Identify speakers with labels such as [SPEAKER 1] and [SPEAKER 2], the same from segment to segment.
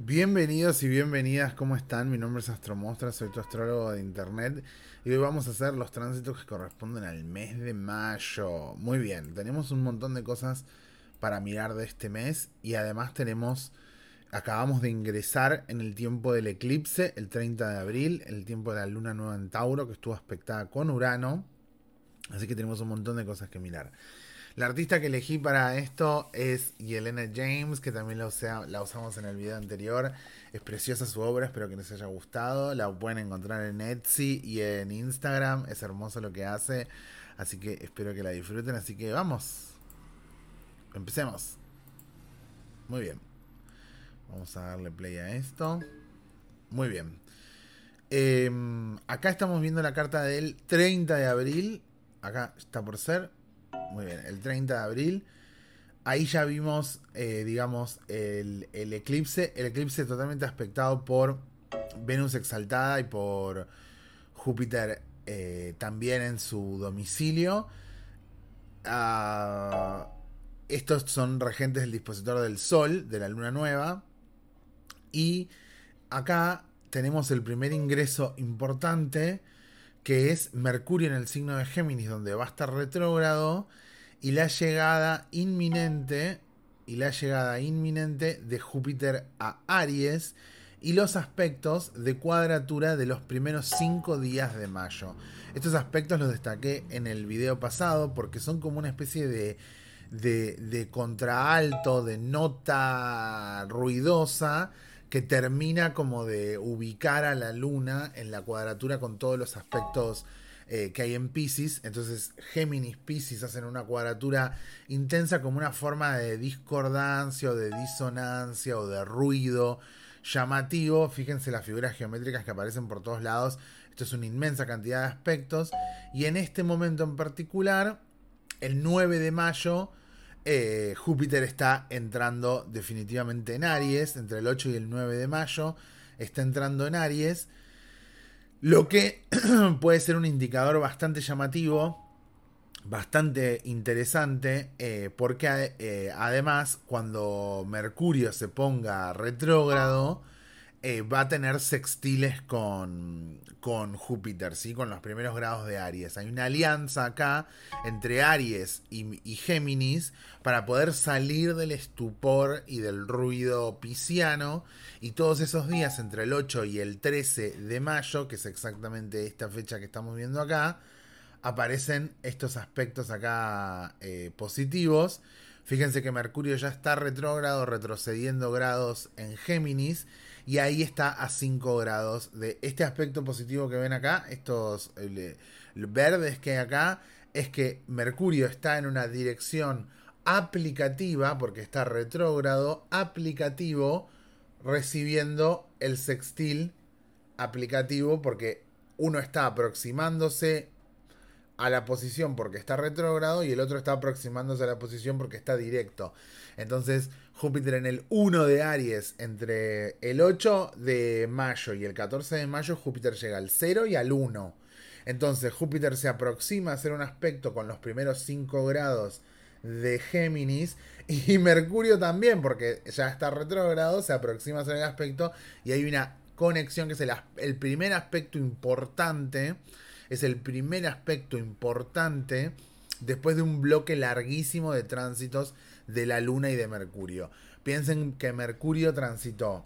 [SPEAKER 1] Bienvenidos y bienvenidas, ¿cómo están? Mi nombre es Astromostra, soy tu astrólogo de internet y hoy vamos a hacer los tránsitos que corresponden al mes de mayo. Muy bien, tenemos un montón de cosas para mirar de este mes y además tenemos, acabamos de ingresar en el tiempo del eclipse, el 30 de abril, el tiempo de la luna nueva en Tauro que estuvo aspectada con Urano, así que tenemos un montón de cosas que mirar. La artista que elegí para esto es Yelena James, que también la, usamos en el video anterior. Es preciosa su obra, espero que les haya gustado. La pueden encontrar en Etsy y en Instagram. Es hermoso lo que hace. Así que espero que la disfruten. Así que vamos. Empecemos. Muy bien. Vamos a darle play a esto. Muy bien. Em, acá estamos viendo la carta del 30 de abril. Acá está por ser muy bien, el 30 de abril. Ahí ya vimos, eh, digamos, el, eclipse. El eclipse totalmente aspectado por Venus exaltada y por Júpiter eh, también en su domicilio. Ah, estos son regentes del dispositor del Sol, de la Luna Nueva. Y acá tenemos el primer ingreso importante que es Mercurio en el signo de Géminis, donde va a estar retrógrado, y la llegada inminente, y la llegada inminente de Júpiter a Aries, y los aspectos de cuadratura de los primeros cinco días de mayo. Estos aspectos los destaqué en el video pasado porque son como una especie de, de, de contraalto, de nota ruidosa que termina como de ubicar a la luna en la cuadratura con todos los aspectos eh, que hay en Pisces. Entonces Géminis, Pisces hacen una cuadratura intensa como una forma de discordancia o de disonancia o de ruido llamativo. Fíjense las figuras geométricas que aparecen por todos lados. Esto es una inmensa cantidad de aspectos. Y en este momento en particular, el 9 de mayo, eh, Júpiter está entrando definitivamente en Aries, entre el 8 y el 9 de mayo, está entrando en Aries, lo que puede ser un indicador bastante llamativo, bastante interesante, eh, porque eh, además cuando Mercurio se ponga retrógrado, eh, va a tener sextiles con, con Júpiter, ¿sí? con los primeros grados de Aries. Hay una alianza acá entre Aries y, Géminis para poder salir del estupor y del ruido pisciano. Y todos esos días, entre el 8 y el 13 de mayo, que es exactamente esta fecha que estamos viendo acá, aparecen estos aspectos acá eh, positivos. Fíjense que Mercurio ya está retrógrado, retrocediendo grados en Géminis y ahí está a 5 grados. De este aspecto positivo que ven acá, estos verdes que hay acá, es que Mercurio está en una dirección aplicativa, porque está retrógrado, aplicativo, recibiendo el sextil aplicativo, porque uno está aproximándose a la posición porque está retrógrado y el otro está aproximándose a la posición porque está directo. Entonces, Júpiter en el 1 de Aries, entre el 8 de mayo y el 14 de mayo, Júpiter llega al 0 y al 1. Entonces, Júpiter se aproxima a hacer un aspecto con los primeros 5 grados de Géminis y Mercurio también, porque ya está retrógrado, se aproxima a hacer el aspecto y hay una conexión que es el, el primer aspecto importante es el primer aspecto importante después de un bloque larguísimo de tránsitos de la Luna y de Mercurio. Piensen que Mercurio transitó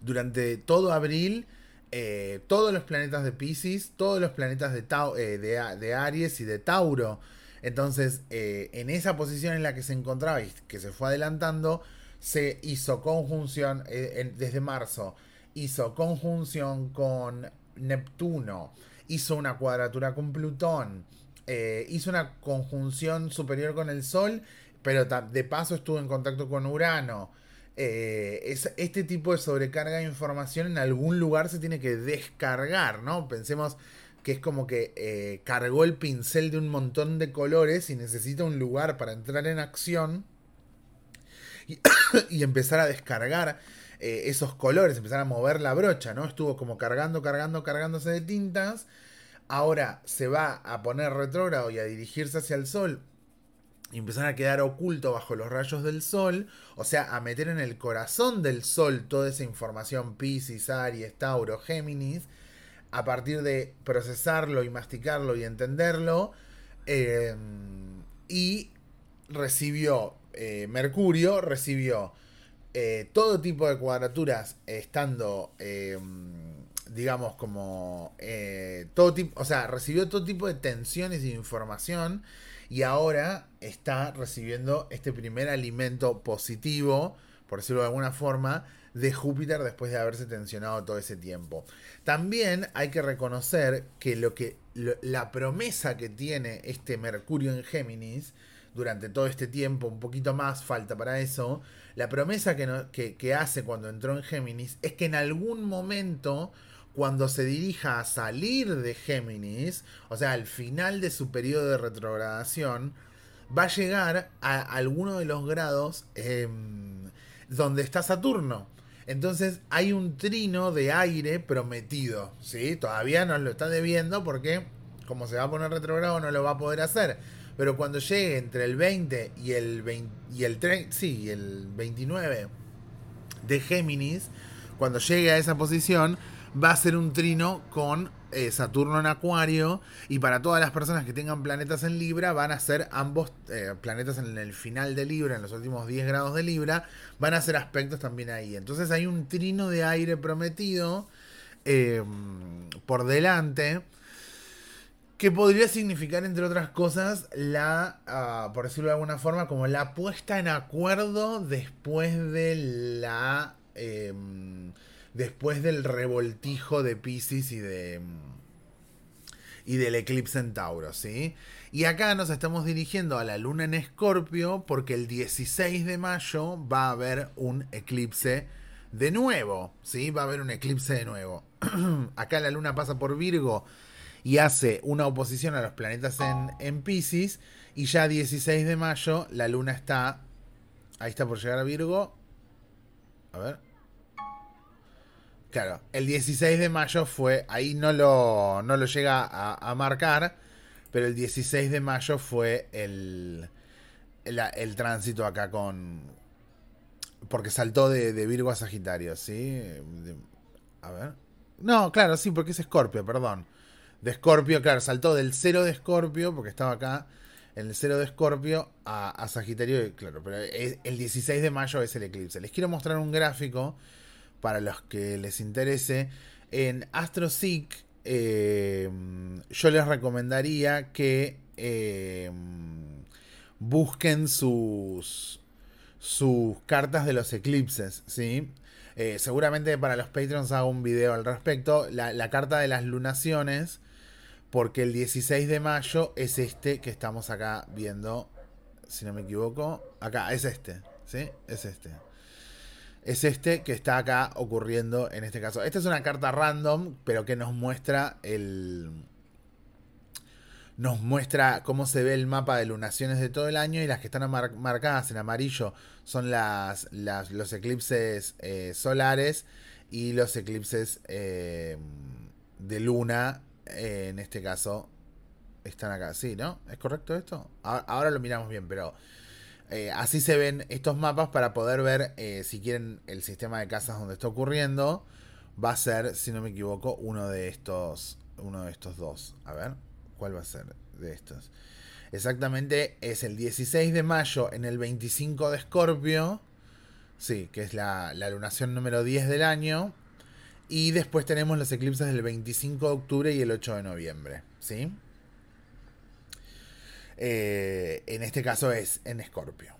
[SPEAKER 1] durante todo abril eh, todos los planetas de Pisces, todos los planetas de, eh, de, Aries y de Tauro. Entonces, eh, en esa posición en la que se encontraba y que se fue adelantando, se hizo conjunción desde marzo, hizo conjunción con Neptuno, hizo una cuadratura con Plutón, eh, hizo una conjunción superior con el Sol, pero de paso estuvo en contacto con Urano. Eh, es, este tipo de sobrecarga de información en algún lugar se tiene que descargar, ¿no? Pensemos que es como que eh, cargó el pincel de un montón de colores y necesita un lugar para entrar en acción y, empezar a descargar esos colores, empezar a mover la brocha, ¿no? Estuvo como cargando, cargando, cargándose de tintas. Ahora se va a poner retrógrado y a dirigirse hacia el sol y empezar a quedar oculto bajo los rayos del sol, o sea, a meter en el corazón del sol toda esa información Pisces, Aries, Tauro, Géminis, a partir de procesarlo y masticarlo y entenderlo, eh, y recibió, eh, Mercurio recibió eh, todo tipo de cuadraturas estando, digamos, como, todo tipo, o sea, recibió todo tipo de tensiones y información y ahora está recibiendo este primer alimento positivo, por decirlo de alguna forma, de Júpiter después de haberse tensionado todo ese tiempo. También hay que reconocer que lo que la promesa que tiene este Mercurio en Géminis durante todo este tiempo, un poquito más falta para eso, la promesa que hace cuando entró en Géminis es que en algún momento cuando se dirija a salir de Géminis, o sea, al final de su periodo de retrogradación, va a llegar a alguno de los grados em, donde está Saturno. Entonces hay un trino de aire prometido, ¿sí? Todavía no lo está debiendo porque como se va a poner retrogrado no lo va a poder hacer. Pero cuando llegue entre el 20 y el, 20, y el, sí, el 29 de Géminis, cuando llegue a esa posición, va a ser un trino con eh, Saturno en Acuario. Y para todas las personas que tengan planetas en Libra, van a ser ambos eh, planetas en el final de Libra, en los últimos 10 grados de Libra, van a ser aspectos también ahí. Entonces hay un trino de aire prometido em, por delante. Que podría significar, entre otras cosas, la, ah, por decirlo de alguna forma, como la puesta en acuerdo después de la em, después del revoltijo de Pisces y de y del eclipse en Tauro, ¿sí? Y acá nos estamos dirigiendo a la luna en Escorpio porque el 16 de mayo va a haber un eclipse de nuevo, ¿sí? Va a haber un eclipse de nuevo. acá la luna pasa por Virgo y hace una oposición a los planetas en, en Pisces y ya 16 de mayo la luna está, ahí está por llegar a Virgo. A ver. Claro, el 16 de mayo fue, ahí no lo, no lo llega a, marcar, pero el 16 de mayo fue el, el, tránsito acá con... Porque saltó de, Virgo a Sagitario, ¿sí? a ver. No, claro, sí, porque es Escorpio, perdón. De Escorpio, claro, saltó del 0 de Escorpio, porque estaba acá, en el 0 de Escorpio a, a Sagitario, claro, pero el 16 de mayo es el eclipse. Les quiero mostrar un gráfico para los que les interese. En AstroSeek eh, yo les recomendaría que eh, busquen sus, sus cartas de los eclipses, ¿sí? Eh, seguramente para los Patreons hago un video al respecto. La, la, carta de las lunaciones, porque el 16 de mayo es este que estamos acá viendo, si no me equivoco. Acá, es este, ¿sí? Es este es este que está acá ocurriendo en este caso. Esta es una carta random, pero que nos muestra el. Nos muestra cómo se ve el mapa de lunaciones de todo el año y las que están marcadas en amarillo son las, los eclipses eh, solares y los eclipses eh, de luna. Eh, en este caso están acá. Sí, ¿no? ¿Es correcto esto? ahora lo miramos bien, pero eh, así se ven estos mapas para poder ver eh, si quieren el sistema de casas donde está ocurriendo. Va a ser, si no me equivoco, uno de estos. Uno de estos dos. A ver, ¿cuál va a ser de estos? Exactamente es el 16 de mayo en el 25 de Escorpio. Sí, que es la, la lunación número 10 del año. Y después tenemos los eclipses del 25 de octubre y el 8 de noviembre. ¿Sí? Eh, en este caso es en Escorpio.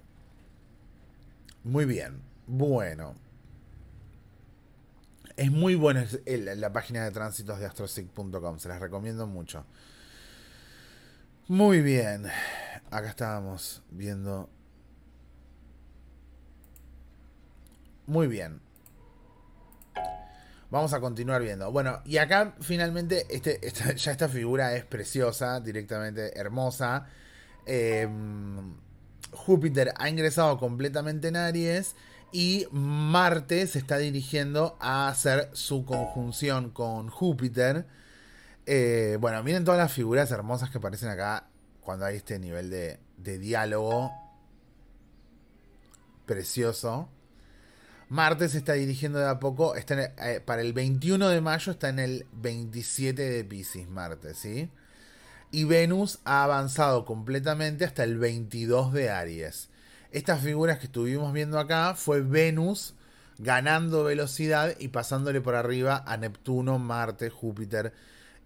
[SPEAKER 1] Muy bien. Bueno. Es muy buena la página de tránsitos de astrosic.com. Se las recomiendo mucho. Muy bien. Acá estábamos viendo. Muy bien. Vamos a continuar viendo. Bueno, y acá finalmente este, ya esta figura es preciosa, directamente hermosa. Em, Júpiter ha ingresado completamente en Aries y Marte se está dirigiendo a hacer su conjunción con Júpiter. Eh, bueno, miren todas las figuras hermosas que aparecen acá cuando hay este nivel de, diálogo precioso. Marte se está dirigiendo de a poco, está eh, para el 21 de mayo está en el 27 de Pisces, Marte, ¿sí? Y Venus ha avanzado completamente hasta el 22 de Aries. Estas figuras que estuvimos viendo acá fue Venus ganando velocidad y pasándole por arriba a Neptuno, Marte, Júpiter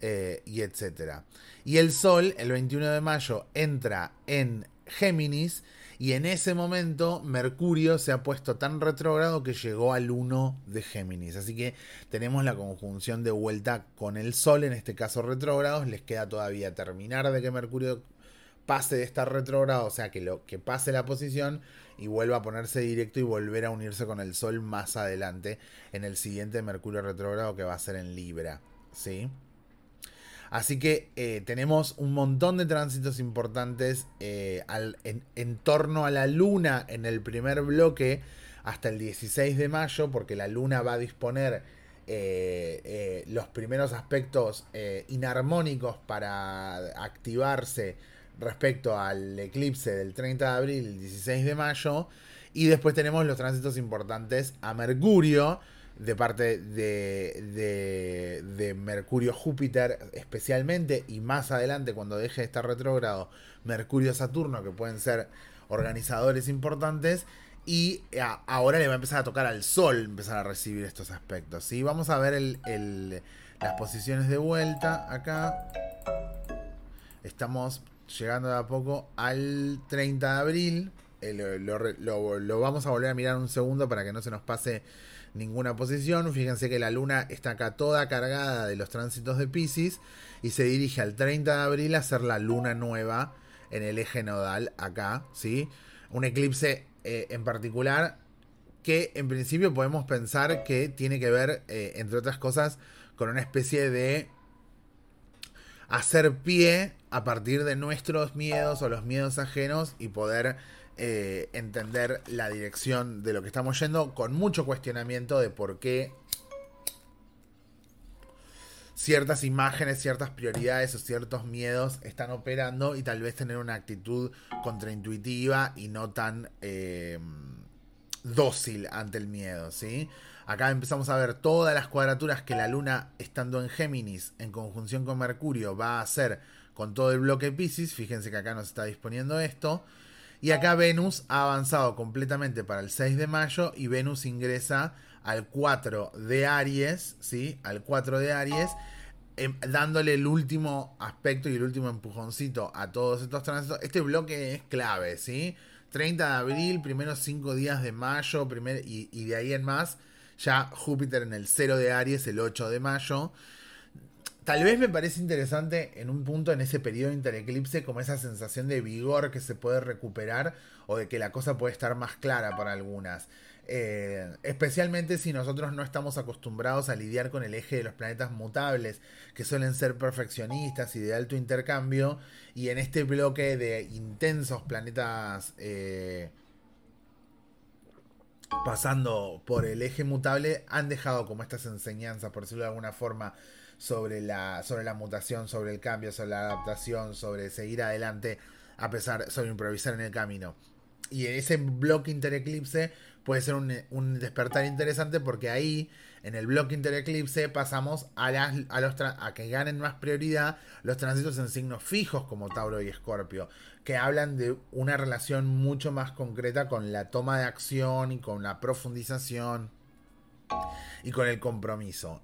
[SPEAKER 1] eh, y etcétera. Y el Sol, el 21 de mayo, entra en Géminis y en ese momento Mercurio se ha puesto tan retrógrado que llegó al 1 de Géminis. Así que tenemos la conjunción de vuelta con el Sol, en este caso retrógrados. Les queda todavía terminar de que Mercurio pase de estar retrógrado, o sea, que, lo, que pase la posición y vuelva a ponerse directo y volver a unirse con el Sol más adelante en el siguiente Mercurio retrógrado que va a ser en Libra. ¿Sí? Así que eh, tenemos un montón de tránsitos importantes eh, en, torno a la luna en el primer bloque hasta el 16 de mayo, porque la luna va a disponer eh, los primeros aspectos inarmónicos para activarse respecto al eclipse del 30 de abril y 16 de mayo. Y después tenemos los tránsitos importantes a Mercurio, de parte de, de, Mercurio-Júpiter especialmente y más adelante cuando deje de estar retrógrado Mercurio-Saturno que pueden ser organizadores importantes y ahora le va a empezar a tocar al Sol empezar a recibir estos aspectos. ¿sí? Vamos a ver el, las posiciones de vuelta acá. Estamos llegando de a poco al 30 de abril. Eh, lo, lo vamos a volver a mirar un segundo para que no se nos pase ninguna posición. Fíjense que la luna está acá toda cargada de los tránsitos de Pisces y se dirige al 30 de abril a hacer la luna nueva en el eje nodal acá, ¿sí? Un eclipse eh, en particular que en principio podemos pensar que tiene que ver, eh, entre otras cosas, con una especie de hacer pie a partir de nuestros miedos o los miedos ajenos y poder eh, entender la dirección de lo que estamos yendo con mucho cuestionamiento de por qué ciertas imágenes, ciertas prioridades o ciertos miedos están operando y tal vez tener una actitud contraintuitiva y no tan eh, dócil ante el miedo, ¿sí? Acá empezamos a ver todas las cuadraturas que la luna estando en Géminis en conjunción con Mercurio va a hacer con todo el bloque Pisces, fíjense que acá nos está disponiendo esto. Y acá Venus ha avanzado completamente para el 6 de mayo y Venus ingresa al 4 de Aries, ¿sí? Al 4 de Aries, em, dándole el último aspecto y el último empujoncito a todos estos tránsitos. Este bloque es clave, ¿sí? 30 de abril, primeros 5 días de mayo, y, y de ahí en más, ya Júpiter en el 0 de Aries, el 8 de mayo. Tal vez me parece interesante en un punto en ese periodo intereclipse como esa sensación de vigor que se puede recuperar o de que la cosa puede estar más clara para algunas. Eh, especialmente si nosotros no estamos acostumbrados a lidiar con el eje de los planetas mutables, que suelen ser perfeccionistas y de alto intercambio, y en este bloque de intensos planetas eh, pasando por el eje mutable, han dejado como estas enseñanzas, por decirlo de alguna forma, sobre la, sobre la mutación, sobre el cambio, sobre la adaptación, sobre seguir adelante a pesar, sobre improvisar en el camino. Y ese bloque intereclipse puede ser un, despertar interesante porque ahí, en el bloque intereclipse, pasamos a, las, a, los a que ganen más prioridad los tránsitos en signos fijos como Tauro y Escorpio, que hablan de una relación mucho más concreta con la toma de acción y con la profundización y con el compromiso.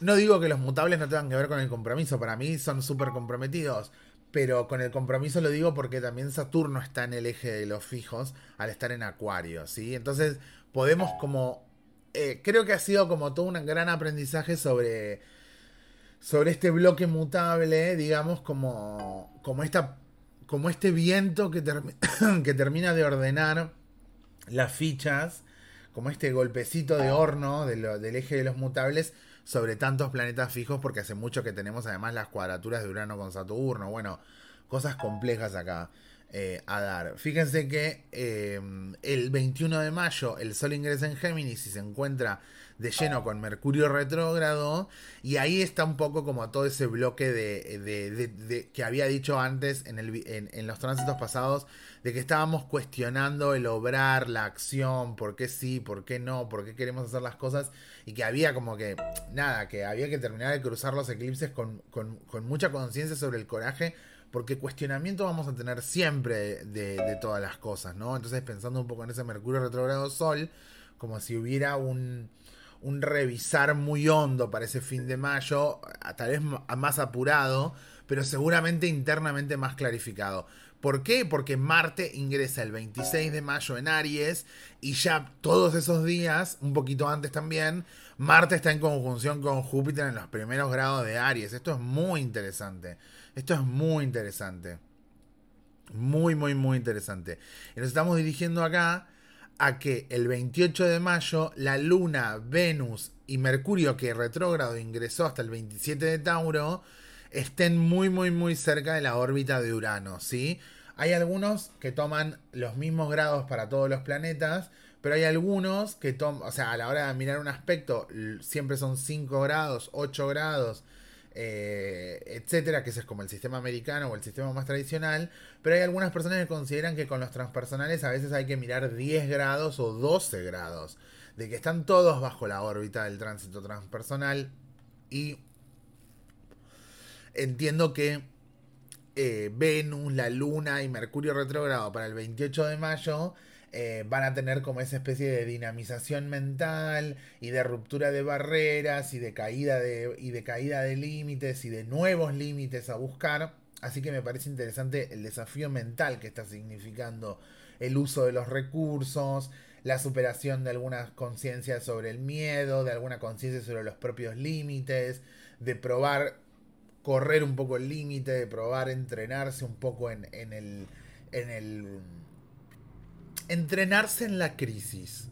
[SPEAKER 1] No digo que los mutables no tengan que ver con el compromiso, para mí son súper comprometidos, pero con el compromiso lo digo porque también Saturno está en el eje de los fijos al estar en Acuario, ¿sí? Entonces podemos como... Eh, creo que ha sido como todo un gran aprendizaje sobre, sobre este bloque mutable, digamos, como, como, esta, como este viento que, que termina de ordenar las fichas, como este golpecito de horno del eje de los mutables sobre tantos planetas fijos porque hace mucho que tenemos además las cuadraturas de Urano con Saturno. Bueno, cosas complejas acá. Eh, a dar. Fíjense que eh, el 21 de mayo el Sol ingresa en Géminis y se encuentra de lleno con Mercurio retrógrado y ahí está un poco como todo ese bloque de, que había dicho antes en, el, en, los tránsitos pasados de que estábamos cuestionando el obrar, la acción, por qué sí, por qué no, por qué queremos hacer las cosas y que había como que nada, que había que terminar de cruzar los eclipses con, con, con mucha conciencia sobre el coraje porque cuestionamiento vamos a tener siempre de, todas las cosas, ¿no? Entonces pensando un poco en ese Mercurio retrogrado Sol, como si hubiera un, un revisar muy hondo para ese fin de mayo, tal vez más apurado, pero seguramente internamente más clarificado. ¿Por qué? Porque Marte ingresa el 26 de mayo en Aries y ya todos esos días, un poquito antes también, Marte está en conjunción con Júpiter en los primeros grados de Aries. Esto es muy interesante. Esto es muy interesante. Muy, muy, muy interesante. Y nos estamos dirigiendo acá a que el 28 de mayo la Luna, Venus y Mercurio, que retrógrado ingresó hasta el 27 de Tauro, estén muy, muy, muy cerca de la órbita de Urano, ¿sí? Hay algunos que toman los mismos grados para todos los planetas, pero hay algunos que toman, o sea, a la hora de mirar un aspecto, siempre son 5 grados, 8 grados, eh, etcétera, que ese es como el sistema americano o el sistema más tradicional, pero hay algunas personas que consideran que con los transpersonales a veces hay que mirar 10 grados o 12 grados, de que están todos bajo la órbita del tránsito transpersonal y entiendo que eh, Venus, la Luna y Mercurio retrógrado para el 28 de mayo eh, van a tener como esa especie de dinamización mental y de ruptura de barreras y de caída de, y de, caída de límites y de nuevos límites a buscar. Así que me parece interesante el desafío mental que está significando el uso de los recursos, la superación de algunas conciencias sobre el miedo, de alguna conciencia sobre los propios límites, de probar correr un poco el límite, de probar entrenarse un poco en, en el, en el entrenarse en la crisis,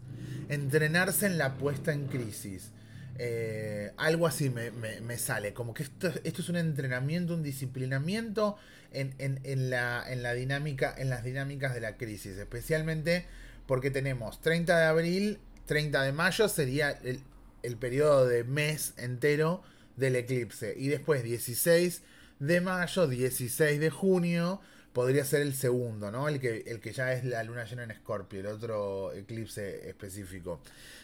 [SPEAKER 1] entrenarse en la puesta en crisis. Eh, algo así me, sale, como que esto, esto, es un entrenamiento, un disciplinamiento en, la, en, la dinámica, en las dinámicas de la crisis, especialmente porque tenemos 30 de abril, 30 de mayo sería el, el periodo de mes entero del eclipse y después 16 de mayo, 16 de junio, podría ser el segundo, ¿no? El que, el que ya es la luna llena en Escorpio, el otro eclipse específico.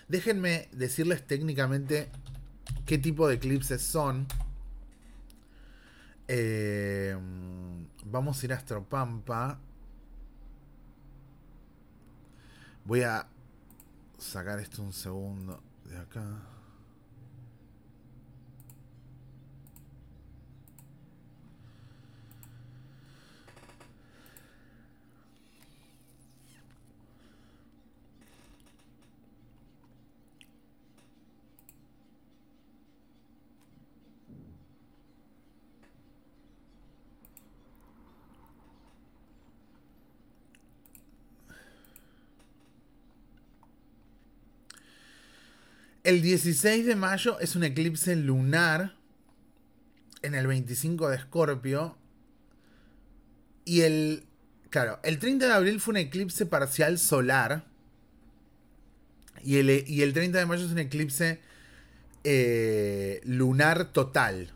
[SPEAKER 1] Déjenme decirles técnicamente qué tipo de eclipses son. Eh, vamos a ir a Astropampa. Voy a sacar esto un segundo de acá. El 16 de mayo es un eclipse lunar en el 25 de Escorpio. Y el. Claro, el 30 de abril fue un eclipse parcial solar. Y el, y el 30 de mayo es un eclipse eh, lunar total.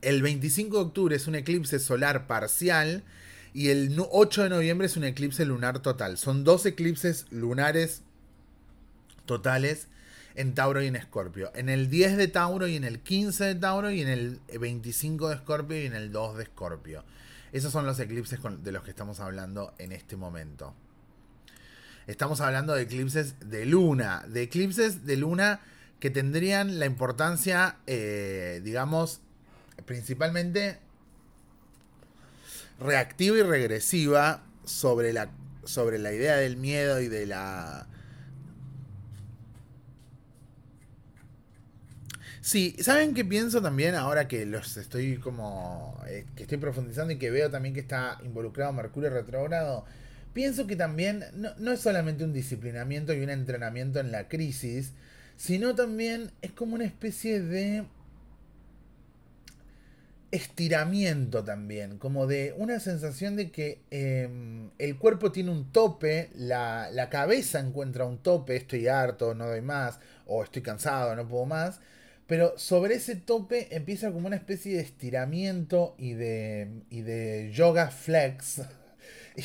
[SPEAKER 1] El 25 de octubre es un eclipse solar parcial. Y el 8 de noviembre es un eclipse lunar total. Son dos eclipses lunares totales en Tauro y en Escorpio. En el 10 de Tauro y en el 15 de Tauro y en el 25 de Escorpio y en el 2 de Escorpio. Esos son los eclipses de los que estamos hablando en este momento. Estamos hablando de eclipses de luna, de eclipses de luna que tendrían la importancia, eh, digamos, principalmente reactiva y regresiva sobre la, sobre la idea del miedo y de la Sí, ¿saben qué pienso también ahora que los estoy como. Eh, que estoy profundizando y que veo también que está involucrado Mercurio retrógrado? Pienso que también no, es solamente un disciplinamiento y un entrenamiento en la crisis, sino también es como una especie de estiramiento también, como de una sensación de que em, el cuerpo tiene un tope, la, la, cabeza encuentra un tope, estoy harto, no doy más, o estoy cansado, no puedo más, pero sobre ese tope empieza como una especie de estiramiento y de, y de yoga flex.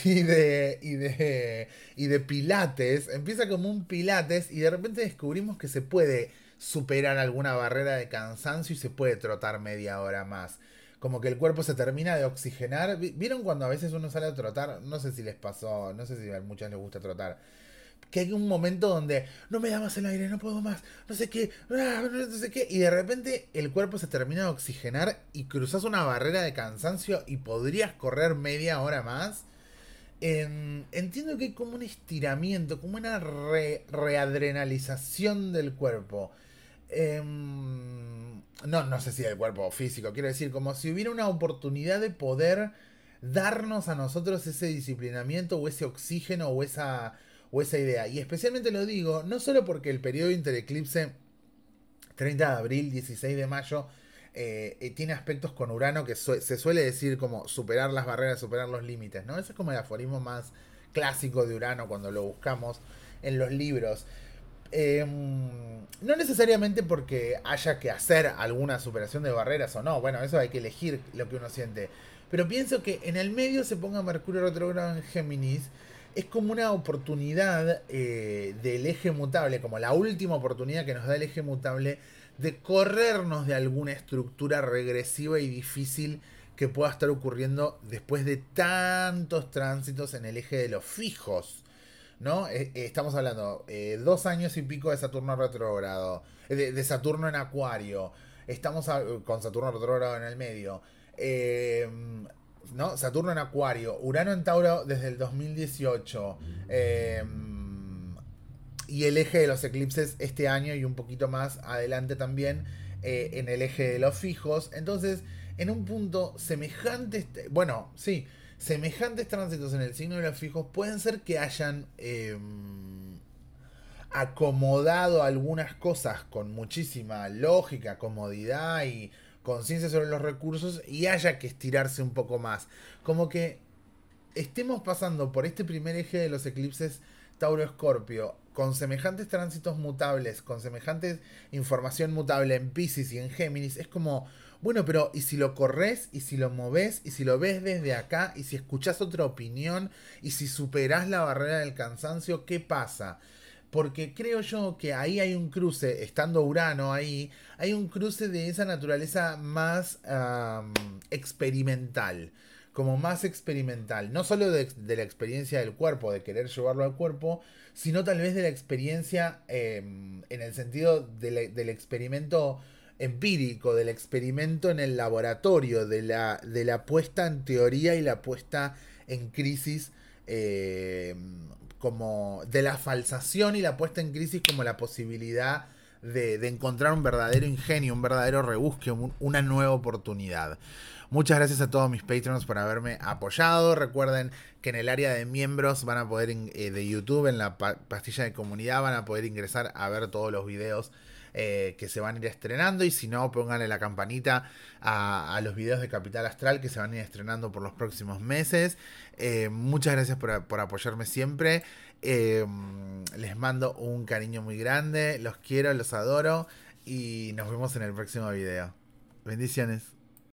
[SPEAKER 1] Y de, y, de, y de pilates, empieza como un pilates y de repente descubrimos que se puede superar alguna barrera de cansancio y se puede trotar media hora más como que el cuerpo se termina de oxigenar. ¿Vieron cuando a veces uno sale a trotar? No sé si les pasó, no sé si a muchas les gusta trotar. Que hay un momento donde no me da más el aire, no puedo más, no sé qué, no sé qué, y de repente el cuerpo se termina de oxigenar y cruzas una barrera de cansancio y podrías correr media hora más. entiendo que hay como un estiramiento, como una readrenalización del cuerpo. Em, no, no sé si del cuerpo físico, quiero decir, como si hubiera una oportunidad de poder darnos a nosotros ese disciplinamiento o ese oxígeno o esa, o esa idea. Y especialmente lo digo, no solo porque el periodo intereclipse 30 de abril, 16 de mayo, eh, eh, tiene aspectos con Urano que se suele decir como superar las barreras, superar los límites, ¿no? Ese es como el aforismo más clásico de Urano cuando lo buscamos en los libros. Em, no necesariamente porque haya que hacer alguna superación de barreras o no, bueno, eso hay que elegir lo que uno siente. Pero pienso que en el medio se ponga Mercurio retrógrado en Géminis, es como una oportunidad eh, del eje mutable, como la última oportunidad que nos da el eje mutable de corrernos de alguna estructura regresiva y difícil que pueda estar ocurriendo después de tantos tránsitos en el eje de los fijos. ¿no? Eh, eh, estamos hablando dos años y pico de Saturno retrógrado, de, Saturno en Acuario, estamos con Saturno retrógrado en el medio, ¿no? Saturno en Acuario, Urano en Tauro desde el 2018, y el eje de los eclipses este año y un poquito más adelante también en el eje de los fijos, entonces en un punto semejante, bueno, sí, semejantes tránsitos en el signo de los fijos pueden ser que hayan em, acomodado algunas cosas con muchísima lógica, comodidad y conciencia sobre los recursos y haya que estirarse un poco más. Como que estemos pasando por este primer eje de los eclipses Tauro-Escorpio con semejantes tránsitos mutables, con semejantes información mutable en Pisces y en Géminis, es como bueno, pero ¿y si lo corres? ¿Y si lo moves? ¿Y si lo ves desde acá? ¿Y si escuchás otra opinión? ¿Y si superás la barrera del cansancio? ¿Qué pasa? Porque creo yo que ahí hay un cruce, estando Urano ahí, hay un cruce de esa naturaleza más experimental como más experimental, no solo de, la experiencia del cuerpo, de querer llevarlo al cuerpo, sino tal vez de la experiencia em, en el sentido del experimento empírico, del experimento en el laboratorio, de la, de la puesta en teoría y la puesta en crisis, eh, como de la falsación y la puesta en crisis como la posibilidad de, encontrar un verdadero ingenio, un verdadero rebusque, una nueva oportunidad. Muchas gracias a todos mis patrons por haberme apoyado. Recuerden que en el área de miembros van a poder, eh, de YouTube, en la pastilla de comunidad, van a poder ingresar a ver todos los videos eh, que se van a ir estrenando. Y si no, pónganle la campanita a, los videos de Capital Astral que se van a ir estrenando por los próximos meses. Eh, muchas gracias por, apoyarme siempre. Eh, les mando un cariño muy grande. Los quiero, los adoro. Y nos vemos en el próximo video. Bendiciones.